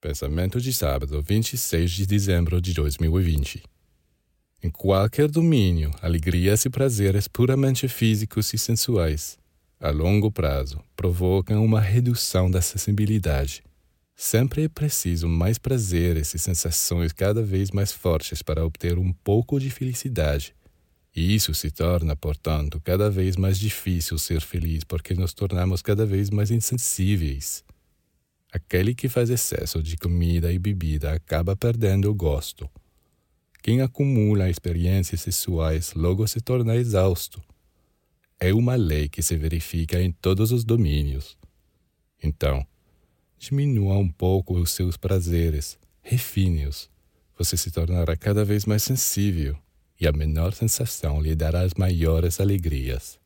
Pensamento de sábado, 26 de dezembro de 2020. Em qualquer domínio, alegrias e prazeres puramente físicos e sensuais, a longo prazo, provocam uma redução da sensibilidade. Sempre é preciso mais prazeres e sensações cada vez mais fortes para obter um pouco de felicidade. E isso se torna, portanto, cada vez mais difícil ser feliz porque nos tornamos cada vez mais insensíveis. Aquele que faz excesso de comida e bebida acaba perdendo o gosto. Quem acumula experiências sexuais logo se torna exausto. É uma lei que se verifica em todos os domínios. Então, diminua um pouco os seus prazeres, refine-os. Você se tornará cada vez mais sensível e a menor sensação lhe dará as maiores alegrias.